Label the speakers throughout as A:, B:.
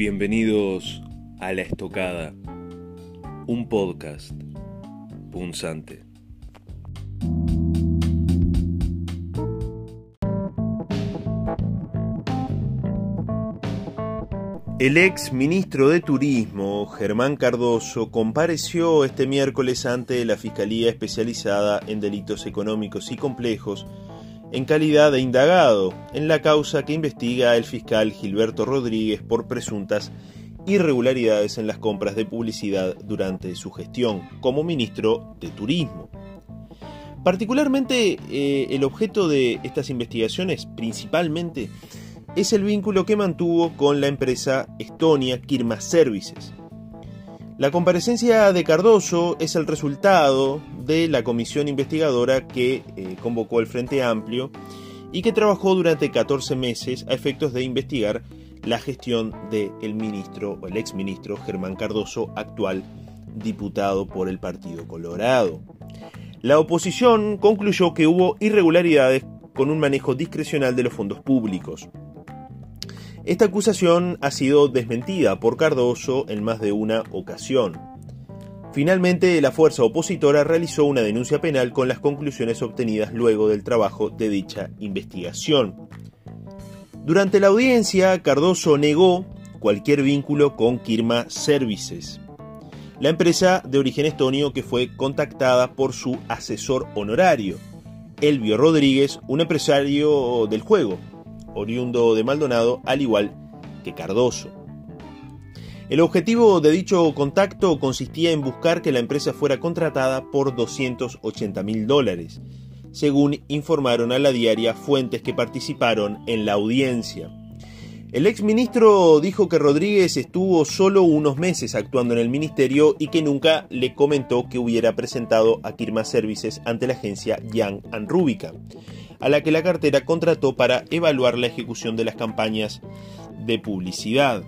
A: Bienvenidos a La Estocada, un podcast punzante. El ex ministro de Turismo, Germán Cardoso, compareció este miércoles ante la Fiscalía Especializada en Delitos Económicos y Complejos en calidad de indagado en la causa que investiga el fiscal Gilberto Rodríguez por presuntas irregularidades en las compras de publicidad durante su gestión como ministro de Turismo. Particularmente eh, el objeto de estas investigaciones principalmente es el vínculo que mantuvo con la empresa Estonia Kirma Services. La comparecencia de Cardoso es el resultado de la comisión investigadora que eh, convocó el Frente Amplio y que trabajó durante 14 meses a efectos de investigar la gestión del ministro o el exministro Germán Cardoso, actual diputado por el Partido Colorado. La oposición concluyó que hubo irregularidades con un manejo discrecional de los fondos públicos. Esta acusación ha sido desmentida por Cardoso en más de una ocasión. Finalmente, la fuerza opositora realizó una denuncia penal con las conclusiones obtenidas luego del trabajo de dicha investigación. Durante la audiencia, Cardoso negó cualquier vínculo con Kirma Services, la empresa de origen estonio que fue contactada por su asesor honorario, Elvio Rodríguez, un empresario del juego, oriundo de Maldonado, al igual que Cardoso. El objetivo de dicho contacto consistía en buscar que la empresa fuera contratada por 280 mil dólares, según informaron a la diaria fuentes que participaron en la audiencia. El exministro dijo que Rodríguez estuvo solo unos meses actuando en el ministerio y que nunca le comentó que hubiera presentado a Kirma Services ante la agencia Young Rubicam a la que la cartera contrató para evaluar la ejecución de las campañas de publicidad.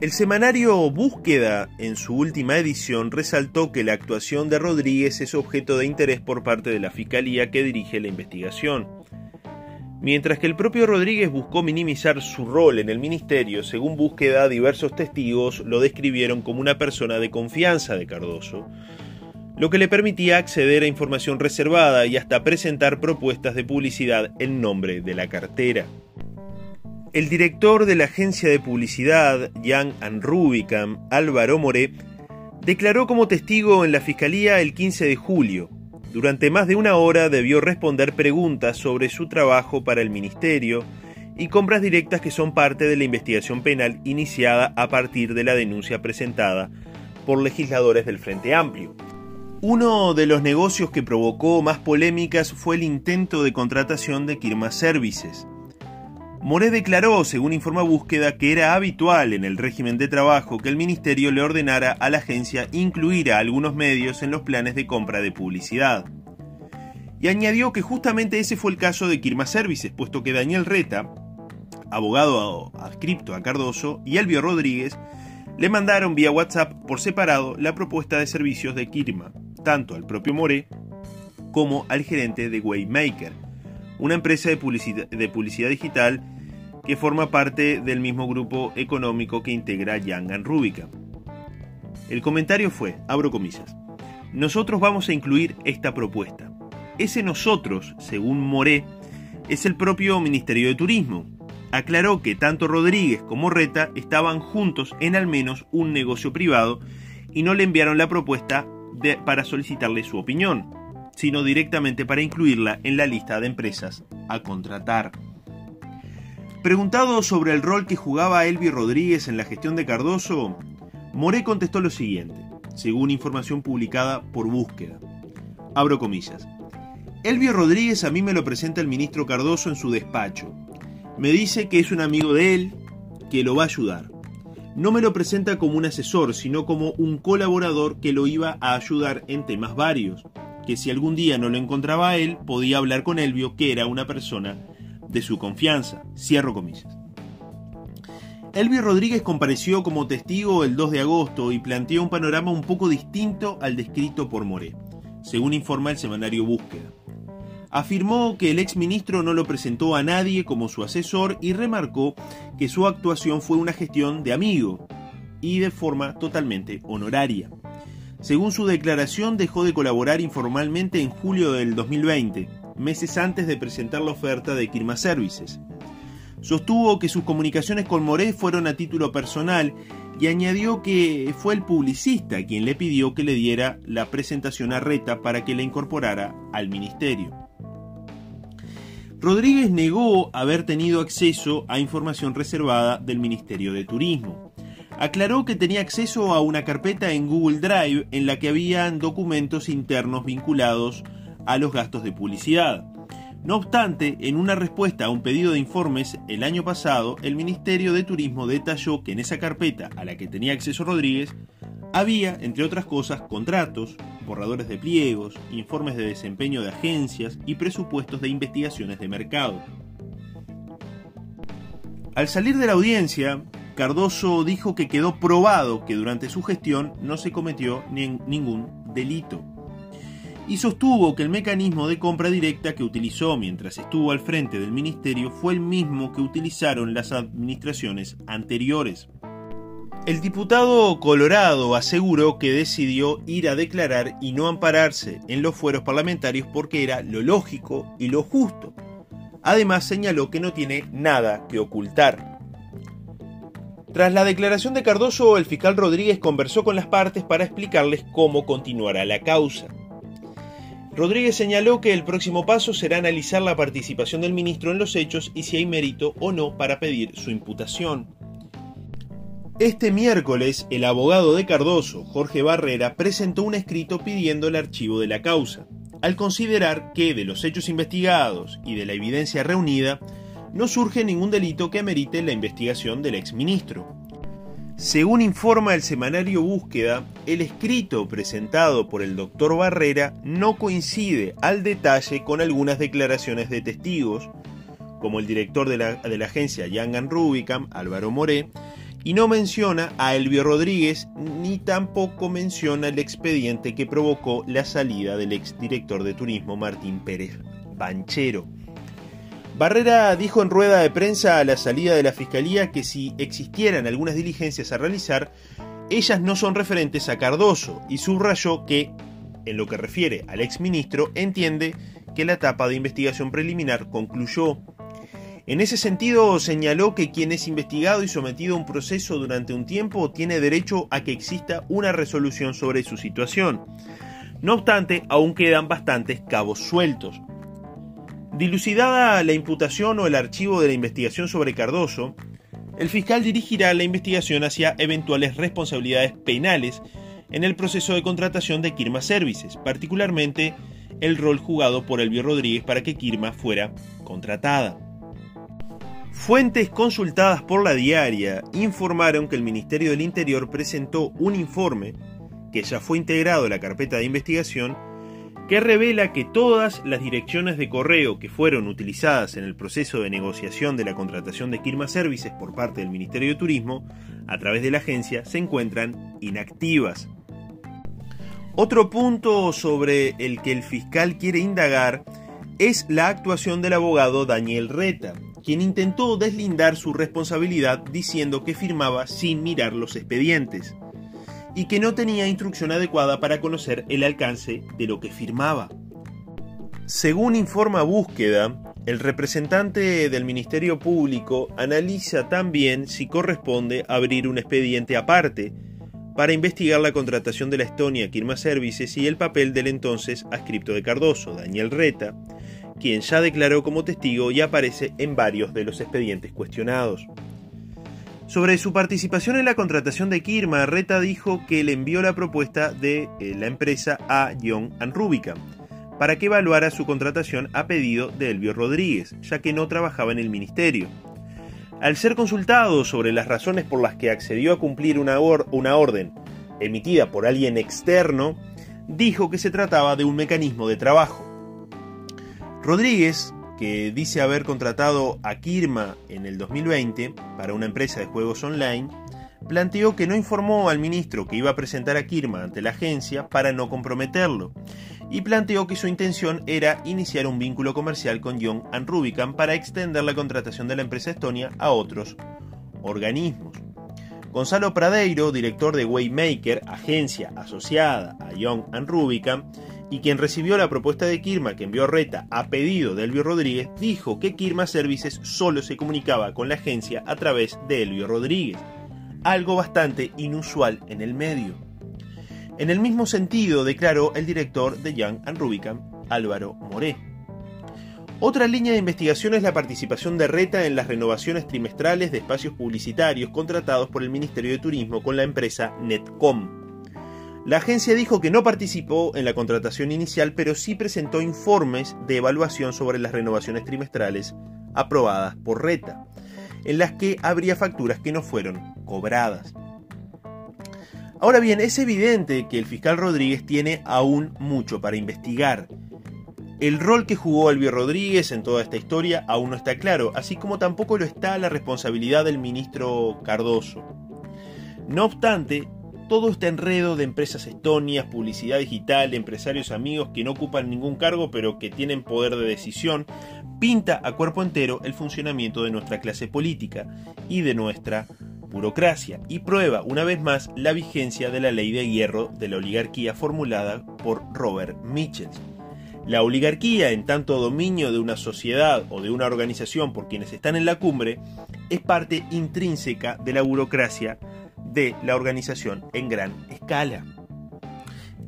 A: El semanario Búsqueda, en su última edición, resaltó que la actuación de Rodríguez es objeto de interés por parte de la Fiscalía que dirige la investigación. Mientras que el propio Rodríguez buscó minimizar su rol en el ministerio, según Búsqueda, diversos testigos lo describieron como una persona de confianza de Cardoso, lo que le permitía acceder a información reservada y hasta presentar propuestas de publicidad en nombre de la cartera. El director de la agencia de publicidad, and Rubicam, Álvaro Moré, declaró como testigo en la fiscalía el 15 de julio. Durante más de una hora debió responder preguntas sobre su trabajo para el ministerio y compras directas que son parte de la investigación penal iniciada a partir de la denuncia presentada por legisladores del Frente Amplio. Uno de los negocios que provocó más polémicas fue el intento de contratación de Kirma Services. Moré declaró, según informa Búsqueda, que era habitual en el régimen de trabajo que el ministerio le ordenara a la agencia incluir a algunos medios en los planes de compra de publicidad. Y añadió que justamente ese fue el caso de Kirma Services, puesto que Daniel Reta, abogado adscripto a Cardoso, y Elvio Rodríguez le mandaron vía WhatsApp por separado la propuesta de servicios de Kirma tanto al propio More como al gerente de Waymaker, una empresa de publicidad, de publicidad digital que forma parte del mismo grupo económico que integra Young Rubicam. El comentario fue, abro comillas, nosotros vamos a incluir esta propuesta. Ese nosotros, según More, es el propio Ministerio de Turismo. Aclaró que tanto Rodríguez como Reta estaban juntos en al menos un negocio privado y no le enviaron la propuesta para solicitarle su opinión, sino directamente para incluirla en la lista de empresas a contratar. Preguntado sobre el rol que jugaba Elvi Rodríguez en la gestión de Cardoso, Moré contestó lo siguiente, según información publicada por Búsqueda. Abro comillas. Elvio Rodríguez a mí me lo presenta el ministro Cardoso en su despacho. Me dice que es un amigo de él, que lo va a ayudar no me lo presenta como un asesor, sino como un colaborador que lo iba a ayudar en temas varios, que si algún día no lo encontraba a él, podía hablar con Elvio, que era una persona de su confianza. Cierro comillas. Elvio Rodríguez compareció como testigo el 2 de agosto y planteó un panorama un poco distinto al descrito por Moré, según informa el semanario Búsqueda. Afirmó que el exministro no lo presentó a nadie como su asesor y remarcó que su actuación fue una gestión de amigo y de forma totalmente honoraria. Según su declaración, dejó de colaborar informalmente en julio del 2020, meses antes de presentar la oferta de Kirma Services. Sostuvo que sus comunicaciones con Moré fueron a título personal y añadió que fue el publicista quien le pidió que le diera la presentación a Reta para que la incorporara al ministerio. Rodríguez negó haber tenido acceso a información reservada del Ministerio de Turismo. Aclaró que tenía acceso a una carpeta en Google Drive en la que habían documentos internos vinculados a los gastos de publicidad. No obstante, en una respuesta a un pedido de informes el año pasado, el Ministerio de Turismo detalló que en esa carpeta a la que tenía acceso Rodríguez había, entre otras cosas, contratos, borradores de pliegos, informes de desempeño de agencias y presupuestos de investigaciones de mercado. Al salir de la audiencia, Cardoso dijo que quedó probado que durante su gestión no se cometió ningún delito y sostuvo que el mecanismo de compra directa que utilizó mientras estuvo al frente del ministerio fue el mismo que utilizaron las administraciones anteriores. El diputado Colorado aseguró que decidió ir a declarar y no ampararse en los fueros parlamentarios porque era lo lógico y lo justo. Además señaló que no tiene nada que ocultar. Tras la declaración de Cardoso, el fiscal Rodríguez conversó con las partes para explicarles cómo continuará la causa. Rodríguez señaló que el próximo paso será analizar la participación del ministro en los hechos y si hay mérito o no para pedir su imputación. Este miércoles, el abogado de Cardoso, Jorge Barrera, presentó un escrito pidiendo el archivo de la causa, al considerar que de los hechos investigados y de la evidencia reunida, no surge ningún delito que amerite la investigación del exministro. Según informa el semanario Búsqueda, el escrito presentado por el doctor Barrera no coincide al detalle con algunas declaraciones de testigos, como el director de la, de la agencia Yangan Rubicam, Álvaro Moré, y no menciona a Elvio Rodríguez ni tampoco menciona el expediente que provocó la salida del exdirector de turismo Martín Pérez Banchero. Barrera dijo en rueda de prensa a la salida de la Fiscalía que si existieran algunas diligencias a realizar, ellas no son referentes a Cardoso y subrayó que, en lo que refiere al exministro, entiende que la etapa de investigación preliminar concluyó. En ese sentido, señaló que quien es investigado y sometido a un proceso durante un tiempo tiene derecho a que exista una resolución sobre su situación. No obstante, aún quedan bastantes cabos sueltos. Dilucidada la imputación o el archivo de la investigación sobre Cardoso, el fiscal dirigirá la investigación hacia eventuales responsabilidades penales en el proceso de contratación de Kirma Services, particularmente el rol jugado por Elvio Rodríguez para que Kirma fuera contratada. Fuentes consultadas por la diaria informaron que el Ministerio del Interior presentó un informe que ya fue integrado a la carpeta de investigación que revela que todas las direcciones de correo que fueron utilizadas en el proceso de negociación de la contratación de Kirma Services por parte del Ministerio de Turismo a través de la agencia se encuentran inactivas. Otro punto sobre el que el fiscal quiere indagar es la actuación del abogado Daniel Reta, quien intentó deslindar su responsabilidad diciendo que firmaba sin mirar los expedientes y que no tenía instrucción adecuada para conocer el alcance de lo que firmaba. Según informa Búsqueda, el representante del Ministerio Público analiza también si corresponde abrir un expediente aparte para investigar la contratación de la Estonia Kirma Services y el papel del entonces ascripto de Cardoso, Daniel Reta, quien ya declaró como testigo y aparece en varios de los expedientes cuestionados. Sobre su participación en la contratación de Kirma, Reta dijo que le envió la propuesta de eh, la empresa a John Rubicam para que evaluara su contratación a pedido de Elvio Rodríguez, ya que no trabajaba en el ministerio. Al ser consultado sobre las razones por las que accedió a cumplir una orden emitida por alguien externo, dijo que se trataba de un mecanismo de trabajo. Rodríguez que dice haber contratado a Kirma en el 2020 para una empresa de juegos online, planteó que no informó al ministro que iba a presentar a Kirma ante la agencia para no comprometerlo y planteó que su intención era iniciar un vínculo comercial con Young and Rubicam para extender la contratación de la empresa Estonia a otros organismos. Gonzalo Pradeiro, director de Waymaker, agencia asociada a Young and Rubicam, y quien recibió la propuesta de Kirma que envió Reta a pedido de Elvio Rodríguez, dijo que Kirma Services solo se comunicaba con la agencia a través de Elvio Rodríguez, algo bastante inusual en el medio. En el mismo sentido declaró el director de Young and Rubicam, Álvaro Moré. Otra línea de investigación es la participación de Reta en las renovaciones trimestrales de espacios publicitarios contratados por el Ministerio de Turismo con la empresa Netcom. La agencia dijo que no participó en la contratación inicial, pero sí presentó informes de evaluación sobre las renovaciones trimestrales aprobadas por Reta, en las que habría facturas que no fueron cobradas. Ahora bien, es evidente que el fiscal Rodríguez tiene aún mucho para investigar. El rol que jugó Elvio Rodríguez en toda esta historia aún no está claro, así como tampoco lo está la responsabilidad del ministro Cardoso. No obstante, todo este enredo de empresas estonias, publicidad digital, empresarios amigos que no ocupan ningún cargo pero que tienen poder de decisión, pinta a cuerpo entero el funcionamiento de nuestra clase política y de nuestra burocracia y prueba una vez más la vigencia de la ley de hierro de la oligarquía formulada por Robert Mitchell. La oligarquía, en tanto dominio de una sociedad o de una organización por quienes están en la cumbre, es parte intrínseca de la burocracia de la organización en gran escala.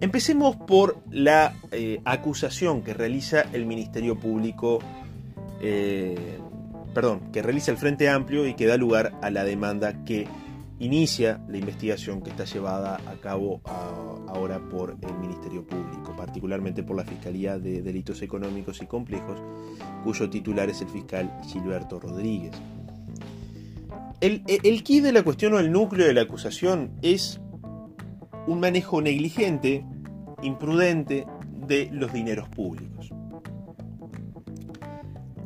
A: Empecemos por la eh, acusación que realiza el Ministerio Público, eh, perdón, que realiza el Frente Amplio y que da lugar a la demanda que inicia la investigación que está llevada a cabo ahora por el Ministerio Público, particularmente por la Fiscalía de Delitos Económicos y Complejos, cuyo titular es el fiscal Gilberto Rodríguez. El, el de la cuestión o el núcleo de la acusación es un manejo negligente, imprudente de los dineros públicos.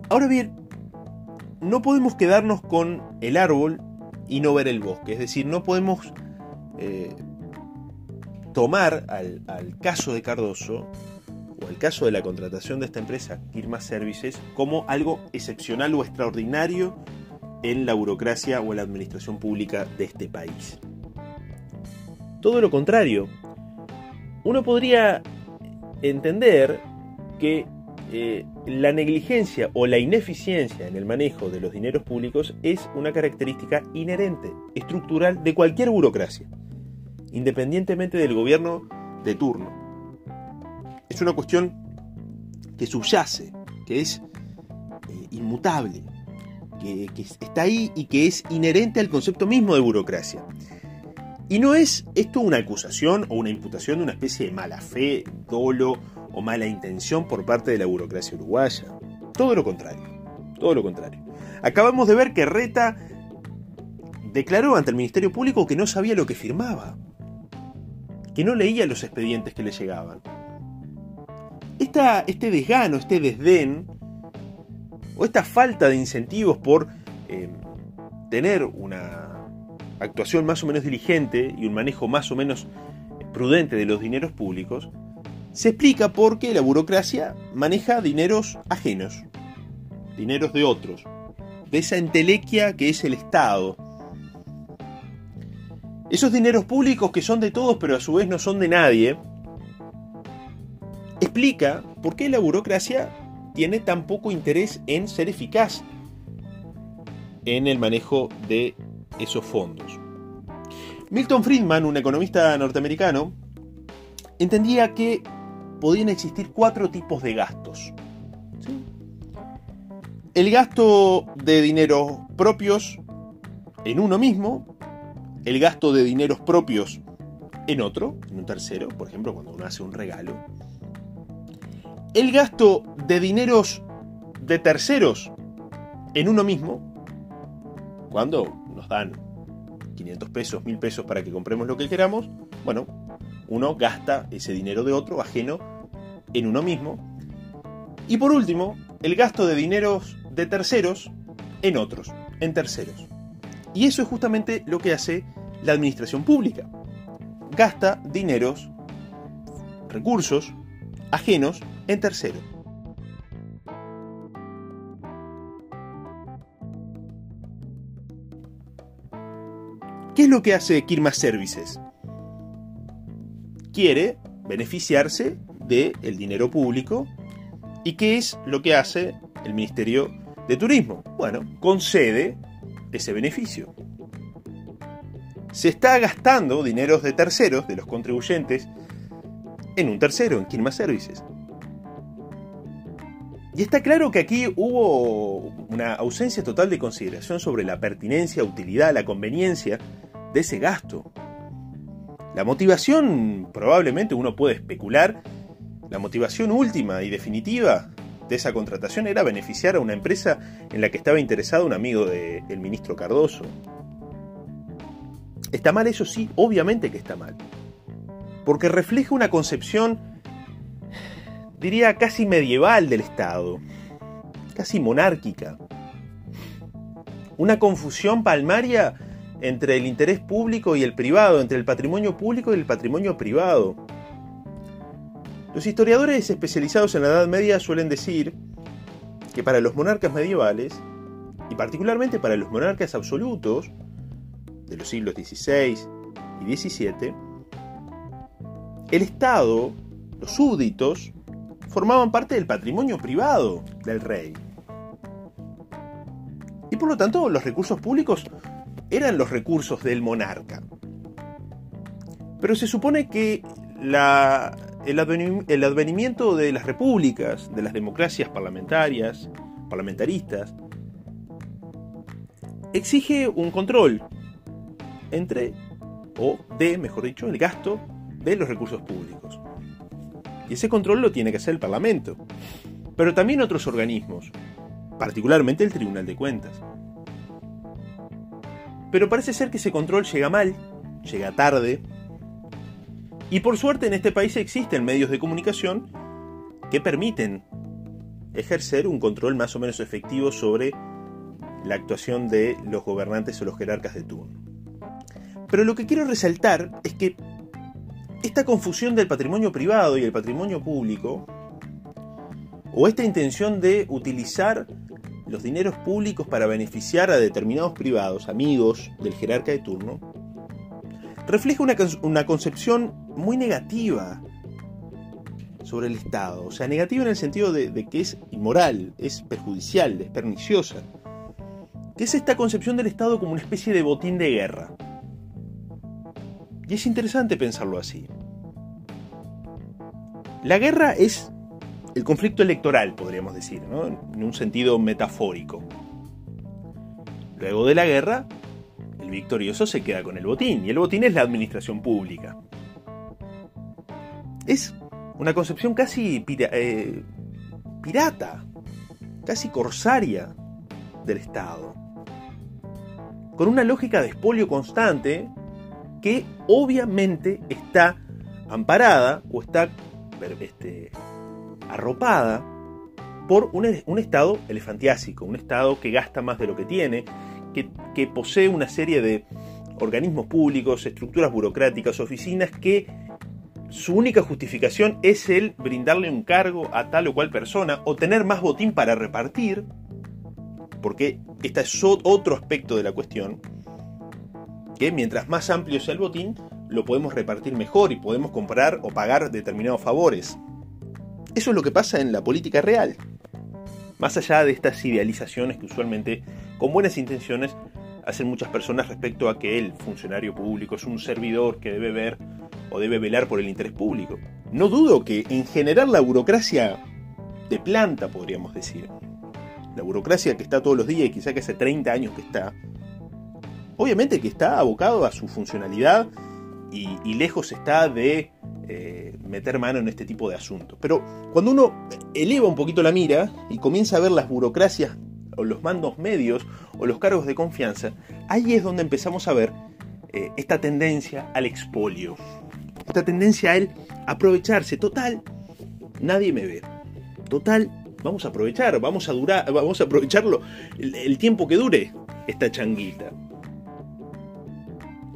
A: Ahora bien, no podemos quedarnos con el árbol y no ver el bosque, es decir, no podemos eh, tomar al, al, caso de Cardoso o al caso de la contratación de esta empresa, Kirma Services, como algo excepcional o extraordinario en la burocracia o en la administración pública de este país. Todo lo contrario, uno podría entender que eh, la negligencia o la ineficiencia en el manejo de los dineros públicos es una característica inherente, estructural de cualquier burocracia, independientemente del gobierno de turno. Es una cuestión que subyace, que es eh, inmutable, que, está ahí y que es inherente al concepto mismo de burocracia. Y no es esto una acusación o una imputación de una especie de mala fe, dolo o mala intención por parte de la burocracia uruguaya. Todo lo contrario. Todo lo contrario. Acabamos de ver que Reta declaró ante el Ministerio Público que no sabía lo que firmaba. Que no leía los expedientes que le llegaban. este desgano, este desdén o esta falta de incentivos por eh, tener una actuación más o menos diligente y un manejo más o menos prudente de los dineros públicos, se explica porque la burocracia maneja dineros ajenos, dineros de otros, de esa entelequia que es el Estado. Esos dineros públicos que son de todos pero a su vez no son de nadie, explica por qué la burocracia tiene tan poco interés en ser eficaz en el manejo de esos fondos. Milton Friedman, un economista norteamericano, entendía que podían existir cuatro tipos de gastos. El gasto de dinero propios en uno mismo, el gasto de dineros propios en otro, en un tercero, por ejemplo, cuando uno hace un regalo, el gasto de dineros de terceros en uno mismo, cuando nos dan 500 pesos, 1000 pesos para que compremos lo que queramos, bueno, uno gasta ese dinero de otro ajeno en uno mismo. Y por último, el gasto de dineros de terceros en otros, en terceros. Y eso es justamente lo que hace la administración pública. Gasta dineros, recursos, ajenos en tercero. ¿Qué es lo que hace Kirma Services? Quiere beneficiarse del dinero público. ¿Y qué es lo que hace el Ministerio de Turismo? Bueno, concede ese beneficio. Se está gastando dineros de terceros, de los contribuyentes, en un tercero, en Kirma Services. Y está claro que aquí hubo una ausencia total de consideración sobre la pertinencia, utilidad, la conveniencia de ese gasto. La motivación, probablemente uno puede especular, la motivación última y definitiva de esa contratación era beneficiar a una empresa en la que estaba interesado un amigo del ministro Cardoso. ¿Está mal eso? Sí, obviamente que está mal. Porque refleja una concepción, diría, casi medieval del Estado, casi monárquica. Una confusión palmaria entre el interés público y el privado, entre el patrimonio público y el patrimonio privado. Los historiadores especializados en la Edad Media suelen decir que para los monarcas medievales, y particularmente para los monarcas absolutos de los siglos XVI y XVII, el Estado, los súbditos, formaban parte del patrimonio privado del rey. Y por lo tanto los recursos públicos eran los recursos del monarca. Pero se supone que el, advenimiento de las repúblicas, de las democracias parlamentarias, parlamentaristas, exige un control entre, o de, mejor dicho, el gasto de los recursos públicos. Y ese control lo tiene que hacer el Parlamento, pero también otros organismos, particularmente el Tribunal de Cuentas. Pero parece ser que ese control llega mal, llega tarde. Y por suerte en este país existen medios de comunicación que permiten ejercer un control más o menos efectivo sobre la actuación de los gobernantes o los jerarcas de turno. Pero lo que quiero resaltar es que esta confusión del patrimonio privado y el patrimonio público, o esta intención de utilizar los dineros públicos para beneficiar a determinados privados, amigos del jerarca de turno, refleja una, concepción muy negativa sobre el Estado. O sea, negativa en el sentido de, de, que es inmoral, es perjudicial, es perniciosa. Que es esta concepción del Estado como una especie de botín de guerra. Y es interesante pensarlo así. La guerra es el conflicto electoral, podríamos decir, en un sentido metafórico. Luego de la guerra, el victorioso se queda con el botín, y el botín es la administración pública. Es una concepción casi eh, pirata, casi corsaria del Estado, con una lógica de expolio constante que obviamente está amparada o está este, arropada por un, estado elefantiásico, un estado que gasta más de lo que tiene, que, posee una serie de organismos públicos, estructuras burocráticas, oficinas que su única justificación es el brindarle un cargo a tal o cual persona o tener más botín para repartir, porque este es otro aspecto de la cuestión, que mientras más amplio sea el botín, lo podemos repartir mejor y podemos comprar o pagar determinados favores. Eso es lo que pasa en la política real. Más allá de estas idealizaciones que usualmente, con buenas intenciones, hacen muchas personas respecto a que el funcionario público es un servidor que debe ver o debe velar por el interés público. No dudo que en general la burocracia de planta, podríamos decir, la burocracia que está todos los días y quizá que hace 30 años que está, obviamente que está abocado a su funcionalidad y, lejos está de eh, meter mano en este tipo de asuntos. Pero cuando uno eleva un poquito la mira y comienza a ver las burocracias o los mandos medios o los cargos de confianza, ahí es donde empezamos a ver eh, esta tendencia al expolio. Esta tendencia a él aprovecharse. Total, nadie me ve. Total, vamos a aprovechar, vamos a durar, vamos a aprovecharlo el tiempo que dure esta changuita.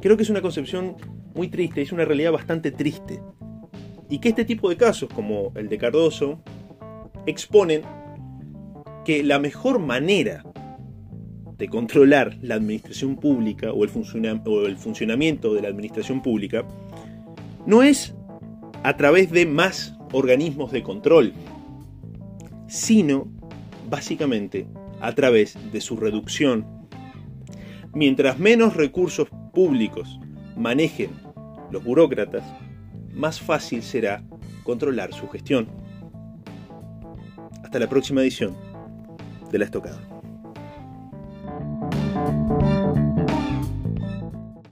A: Creo que es una concepción muy triste, es una realidad bastante triste. y que este tipo de casos, como el de Cardoso, exponen que la mejor manera de controlar la administración pública o el, o el funcionamiento de la administración pública no es a través de más organismos de control, sino básicamente a través de su reducción. Mientras menos recursos públicos manejen los burócratas, más fácil será controlar su gestión. Hasta la próxima edición de La Estocada.